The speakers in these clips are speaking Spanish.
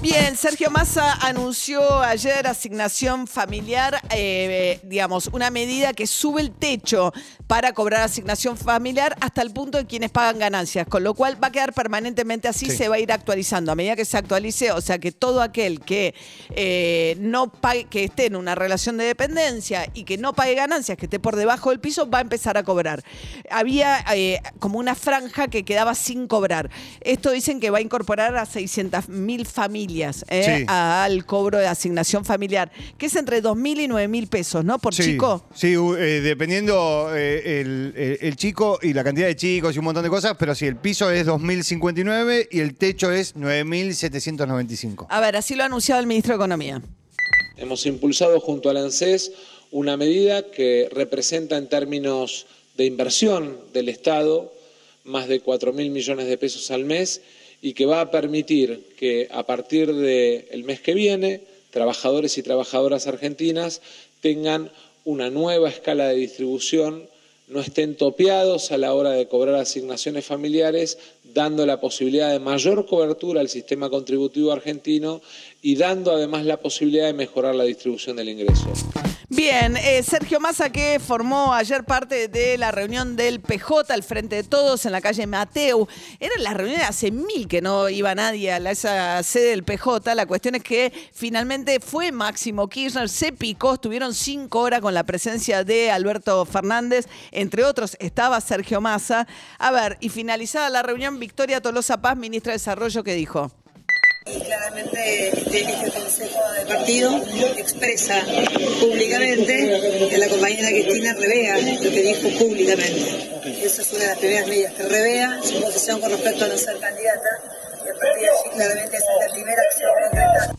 Bien, Sergio Massa anunció ayer asignación familiar, eh, digamos, una medida que sube el techo para cobrar asignación familiar hasta el punto de quienes pagan ganancias, con lo cual va a quedar permanentemente así, se va a ir actualizando. A medida que se actualice, o sea que todo aquel que eh, no pague, que esté en una relación de dependencia y que no pague ganancias, que esté por debajo del piso, va a empezar a cobrar. Había eh, como una franja que quedaba sin cobrar. Esto dicen que va a incorporar a 600 mil familias eh, al cobro de asignación familiar, que es entre 2 mil y 9 mil pesos, ¿no? Por Sí, chico. Sí, eh, dependiendo eh, el, el- el chico y la cantidad de chicos y un montón de cosas, pero sí, el piso es 2.059 y el techo es 9.795. A ver, así lo ha anunciado el ministro de Economía. Hemos impulsado junto al ANSES una medida que representa en términos de inversión del Estado más de 4 mil millones de pesos al mes y que va a permitir que a partir del mes que viene trabajadores y trabajadoras argentinas tengan una nueva escala de distribución, no estén topeados a la hora de cobrar asignaciones familiares, dando la posibilidad de mayor cobertura al sistema contributivo argentino y dando además la posibilidad de mejorar la distribución del ingreso. Bien, eh, Sergio Massa que formó ayer parte de la reunión del PJ al frente de todos en la calle Mateu. Era la reunión de hace mil que no iba nadie a la- esa sede del PJ. La cuestión es que finalmente fue Máximo Kirchner, se picó, estuvieron cinco horas con la presencia de Alberto Fernández, entre otros estaba Sergio Massa. A ver, y finalizada la reunión, Victoria Tolosa Paz, ministra de Desarrollo, que dijo. Y claramente este, Consejo de Partido expresa públicamente compañera Cristina revea lo que dijo públicamente. Esa es una de las primeras medidas, que revea su posición con respecto a no ser candidata. Y a partir de allí claramente esa es la primera acción concreta.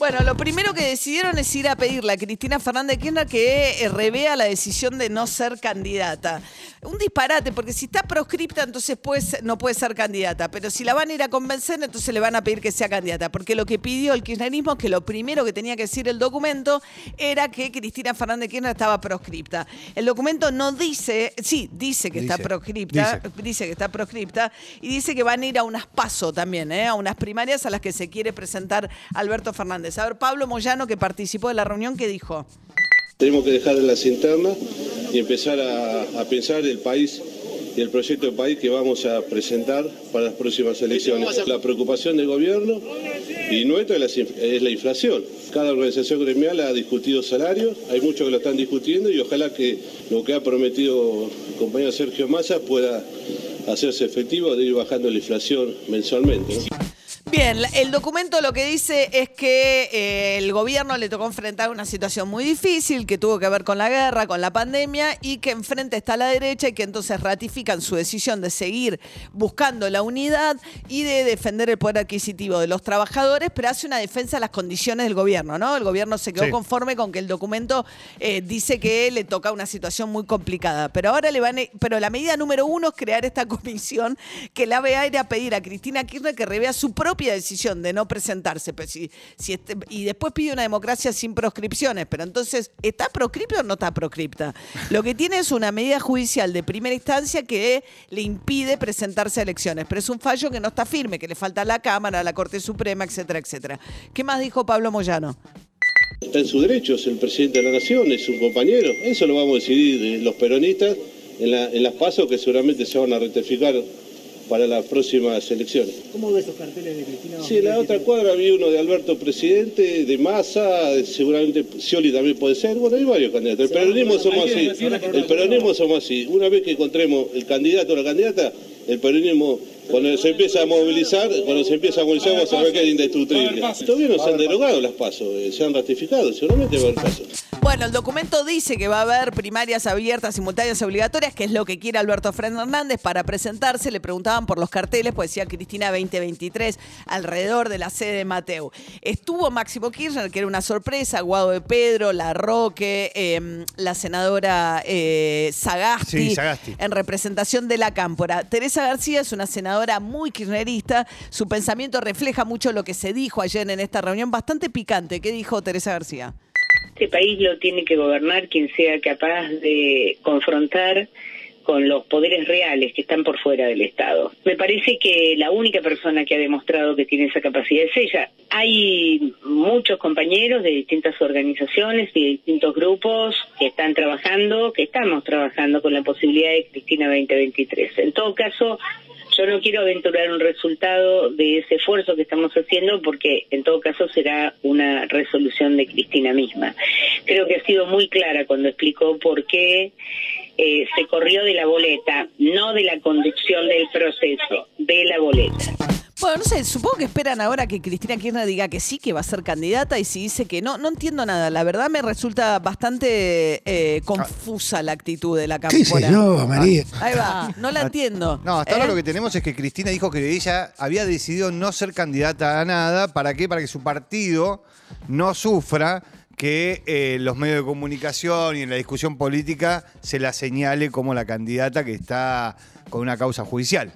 Bueno, lo primero que decidieron es ir a pedirle a Cristina Fernández de Kirchner que eh, revea la decisión de no ser candidata. Un disparate, porque si está proscripta, entonces pues, no puede ser candidata. Pero si la van a ir a convencer, entonces le van a pedir que sea candidata. Porque lo que pidió el kirchnerismo es que lo primero que tenía que decir el documento era que Cristina Fernández de Kirchner estaba proscripta. El documento no dice, sí, dice que está proscripta, dice. dice que está proscripta y dice que van a ir a unas paso también, ¿eh? a unas primarias a las que se quiere presentar Alberto Fernández. A ver, Pablo Moyano, que participó de la reunión, ¿qué dijo? Tenemos que dejar las internas y empezar a, a pensar el país y el proyecto de país que vamos a presentar para las próximas elecciones. La preocupación del gobierno y nuestra es la, es la inflación. Cada organización gremial ha discutido salarios, hay muchos que lo están discutiendo y ojalá que lo que ha prometido el compañero Sergio Massa pueda hacerse efectivo de ir bajando la inflación mensualmente. ¿no? Bien, el documento lo que dice es que eh, el gobierno le tocó enfrentar una situación muy difícil que tuvo que ver con la guerra, con la pandemia y que enfrente está la derecha y que entonces ratifican su decisión de seguir buscando la unidad y de defender el poder adquisitivo de los trabajadores, pero hace una defensa de las condiciones del gobierno, ¿no? El gobierno se quedó Sí. conforme con que el documento eh, dice que le toca una situación muy complicada, pero ahora le van, a- pero la medida número uno es crear esta comisión que la va a ir a pedir a Cristina Kirchner que revea su propia decisión de no presentarse, pero si, este- y después pide una democracia sin proscripciones, pero entonces, ¿está proscripta o no está proscripta? Lo que tiene es una medida judicial de primera instancia que le impide presentarse a elecciones, pero es un fallo que no está firme, que le falta a la Cámara, a la Corte Suprema, etcétera, etcétera. ¿Qué más dijo Pablo Moyano? Está en sus derechos, el presidente de la nación, es un compañero. Eso lo vamos a decidir los peronistas en, en las pasos que seguramente se van a rectificar para las próximas elecciones. ¿Cómo ves esos carteles de Cristina? Sí, en la otra cuadra había uno de Alberto Presidente, de Massa, seguramente Scioli también puede ser. Bueno, hay varios candidatos. El peronismo somos así. El peronismo somos así. Una vez que encontremos el candidato o la candidata, el peronismo, cuando se empieza a movilizar, cuando se empieza a movilizar, vamos a ver que es indestructible. Todavía no se han derogado las pasos, eh, se han ratificado, seguramente va a haber pasos. Bueno, el documento dice que va a haber primarias abiertas, simultáneas, obligatorias, que es lo que quiere Alberto Fernández para presentarse. Le preguntaban por los carteles, pues decía Cristina 2023, alrededor de la sede de Mateu. Estuvo Máximo Kirchner, que era una sorpresa, Guado de Pedro, La Roque, eh, la senadora eh, Sagasti, Sí, Sagasti. en representación de la Cámpora. Teresa García es una senadora muy kirchnerista. Su pensamiento refleja mucho lo que se dijo ayer en esta reunión, bastante picante. ¿Qué dijo Teresa García? Este país lo tiene que gobernar quien sea capaz de confrontar con los poderes reales que están por fuera del Estado. Me parece que la única persona que ha demostrado que tiene esa capacidad es ella. Hay muchos compañeros de distintas organizaciones y de distintos grupos que están trabajando, que estamos trabajando con la posibilidad de Cristina 2023. En todo caso, yo no quiero aventurar un resultado de ese esfuerzo que estamos haciendo porque en todo caso será una resolución de Cristina misma. Creo que ha sido muy clara cuando explicó por qué eh, se corrió de la boleta, no de la conducción del proceso, de la boleta. Bueno, no sé, supongo que esperan ahora que Cristina Kirchner diga que sí, que va a ser candidata, y si dice que no, no entiendo nada. La verdad me resulta bastante eh, confusa la actitud de la ¿Qué sé yo, María? Ahí va, no la entiendo. No, hasta ahora ¿Eh? lo que tenemos es que Cristina dijo que ella había decidido no ser candidata a nada. ¿Para qué? Para que su partido no sufra que eh, los medios de comunicación y en la discusión política se la señale como la candidata que está con una causa judicial.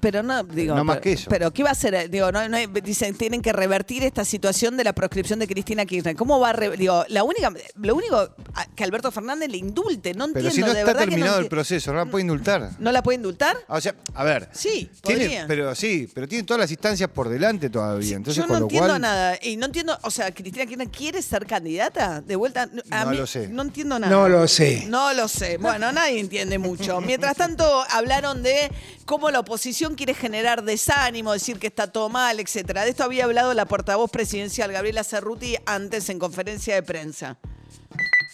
Pero no, digo. No más pero, que eso. Pero, ¿qué va a hacer? Digo, no, no dicen, tienen que revertir esta situación de la proscripción de Cristina Kirchner. ¿Cómo va a re- Digo, la única, lo único que Alberto Fernández le indulte, no Pero entiendo, si no de está verdad que no terminado el proceso, no la puede indultar. ¿No la puede indultar? O sea, a ver. Sí, tiene, podría. pero sí, pero tiene todas las instancias por delante todavía. Entonces, Yo con no lo entiendo cual, nada. Y no entiendo, o sea, Cristina Kirchner quiere ser candidata de vuelta. A No mí lo sé. No entiendo nada. No lo sé. No lo sé. Bueno, nadie entiende mucho. Mientras tanto, hablaron de cómo la oposición quiere generar desánimo, decir que está todo mal, etcétera. De esto había hablado la portavoz presidencial Gabriela Cerruti antes en conferencia de prensa.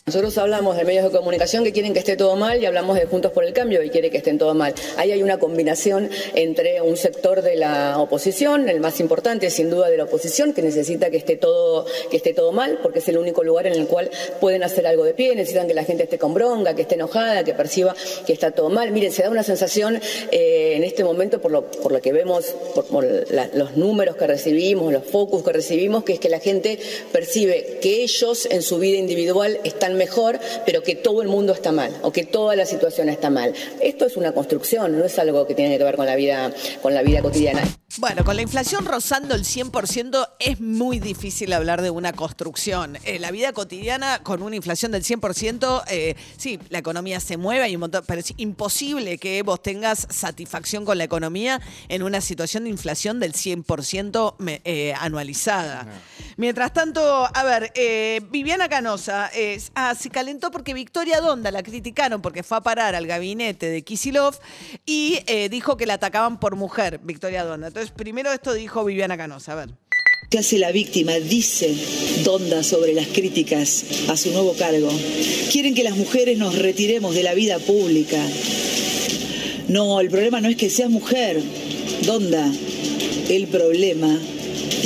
Nosotros hablamos de medios de comunicación que quieren que esté todo mal y hablamos de Juntos por el Cambio que quiere que estén todo mal. Ahí hay una combinación entre un sector de la oposición, el más importante sin duda de la oposición, que necesita que esté todo, que esté todo mal, porque es el único lugar en el cual pueden hacer algo de pie, necesitan que la gente esté con bronca, que esté enojada, que perciba que está todo mal. Miren, se da una sensación eh, en este momento, por lo, por lo que vemos, por, por la- los números que recibimos, los focus que recibimos, que es que la gente percibe que ellos en su vida individual están mejor, pero que todo el mundo está mal o que toda la situación está mal. Esto es una construcción, no es algo que tiene que ver con la vida, con la vida cotidiana. Bueno, con la inflación rozando el 100% es muy difícil hablar de una construcción. Eh, la vida cotidiana con una inflación del 100%, eh, sí, la economía se mueve, hay un montón, pero es imposible que vos tengas satisfacción con la economía en una situación de inflación del 100% me- eh, anualizada. Mientras tanto, a ver, eh, Viviana Canosa eh, ah, se calentó porque Victoria Donda la criticaron porque fue a parar al gabinete de Kisilov y eh, dijo que la atacaban por mujer, Victoria Donda. Entonces, primero esto dijo Viviana Canosa, a ver. ¿Qué hace la víctima? Dice Donda sobre las críticas a su nuevo cargo. Quieren que las mujeres nos retiremos de la vida pública. No, el problema no es que seas mujer, Donda. El problema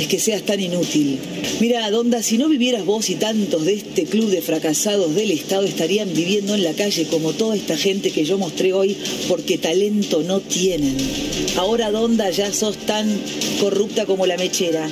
es que seas tan inútil. Mira, Donda, si no vivieras vos y tantos de este club de fracasados del Estado estarían viviendo en la calle como toda esta gente que yo mostré hoy porque talento no tienen. Ahora, Donda, ya sos tan corrupta como la mechera.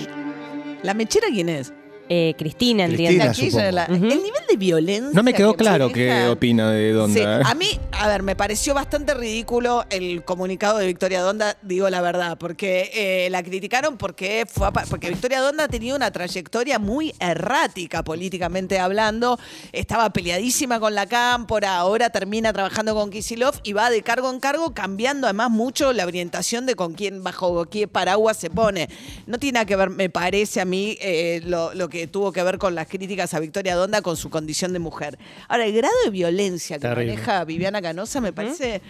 ¿La mechera quién es? Eh, Cristina, entiendo. Cristina, supongo. El nivel de violencia. No me quedó que claro qué opina de Donda. Sí, ¿eh? a mí, a ver, me pareció bastante ridículo el comunicado de Victoria Donda, digo la verdad, porque eh, la criticaron porque fue a porque Victoria Donda ha tenido una trayectoria muy errática políticamente hablando, estaba peleadísima con la Cámpora, ahora termina trabajando con Kisilov y va de cargo en cargo cambiando además mucho la orientación de con quién bajo qué paraguas se pone. No tiene nada que ver, me parece a mí, eh, lo, lo que tuvo que ver con las críticas a Victoria Donda con su condición de mujer. Ahora, el grado de violencia que Terrible. maneja Viviana Canosa me parece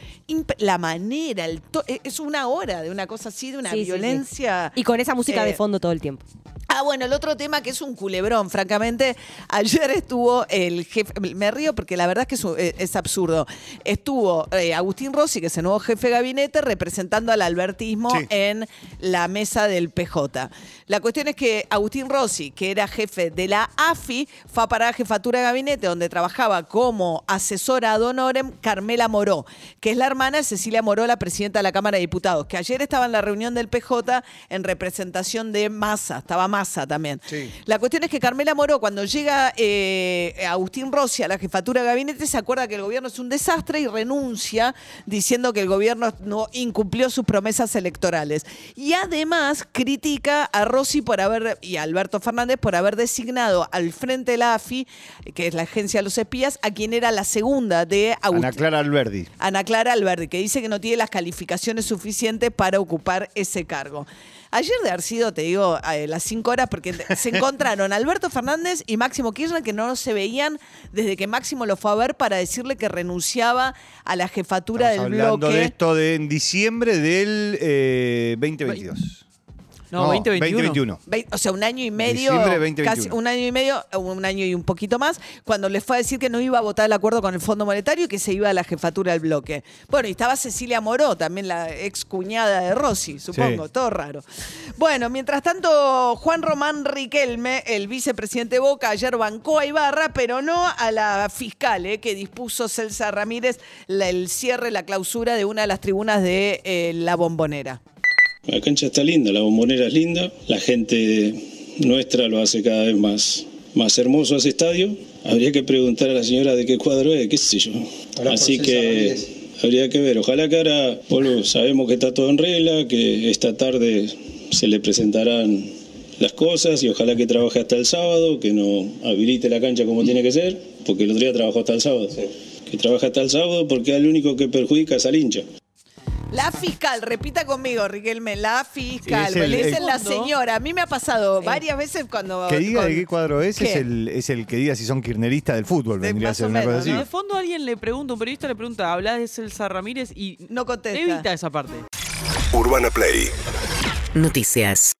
la manera, el to- eh, es una hora de una cosa así, de una Sí, sí, sí. violencia. Y con esa música eh, de fondo todo el tiempo. Ah, bueno, el otro tema que es un culebrón, francamente. Ayer estuvo el jefe, me río porque la verdad es que es, un- eh, es absurdo. Estuvo eh, Agustín Rossi, que es el nuevo jefe de gabinete, representando al albertismo Sí. en la mesa del PJ. La cuestión es que Agustín Rossi, que era jefe de la AFI, fue a parar a jefatura de gabinete donde trabajaba como asesora ad honorem Carmela Moró, que es la hermana de Cecilia Moró, la presidenta de la Cámara de Diputados, que ayer estaba en la reunión del PJ en representación de Massa, estaba Massa también. Sí. La cuestión es que Carmela Moró, cuando llega eh, Agustín Rossi a la jefatura de gabinete, se acuerda que el gobierno es un desastre y renuncia diciendo que el gobierno no incumplió sus promesas electorales. Y además critica a Rossi por haber, y a Alberto Fernández por haber designado al frente de la AFI, que es la agencia de los espías, a quien era la segunda de Agustín. Ana Clara Alberdi. Ana Clara Alberdi, que dice que no tiene las calificaciones suficientes para ocupar ese cargo. Ayer de haber sido, te digo, eh, las cinco horas, porque se encontraron Alberto Fernández y Máximo Kirchner, que no se veían desde que Máximo lo fue a ver para decirle que renunciaba a la jefatura Estamos del hablando bloque. de esto de en diciembre del eh, 2022. No, 2021. 2021. Ve- O sea, un año y medio, Diciembre de 2021. casi un año y medio, un año y un poquito más, cuando le fue a decir que no iba a votar el acuerdo con el Fondo Monetario y que se iba a la jefatura del bloque. Bueno, y estaba Cecilia Moró, también la ex cuñada de Rossi, supongo, Sí. todo raro. Bueno, mientras tanto, Juan Román Riquelme, el vicepresidente de Boca, ayer bancó a Ibarra, pero no a la fiscal, eh, que dispuso Celsa Ramírez la- el cierre, la clausura de una de las tribunas de eh, la bombonera. La cancha está linda, la bombonera es linda, la gente nuestra lo hace cada vez más, más hermoso ese estadio. Habría que preguntar a la señora de qué cuadro es, qué sé yo. Así que habría que ver. Ojalá que ahora bueno, sabemos que está todo en regla, que esta tarde se le presentarán las cosas y ojalá que trabaje hasta el sábado, que no habilite la cancha como tiene que ser, porque el otro día trabajó hasta el sábado. Que trabaje hasta el sábado porque al único que perjudica es al hincha. La fiscal, repita conmigo, Riquelme, la fiscal. Sí, es el- le dicen el- la señora. A mí me ha pasado varias veces cuando. Que diga con- de qué cuadro es, es ¿Qué? el, es el que diga si son kirchneristas del fútbol, De- vendría a más ser o una menos, cosa así. ¿no? De fondo alguien le pregunta, un periodista le pregunta, habla de Celsa Ramírez y No contesta. evita esa parte. Urbana Play Noticias.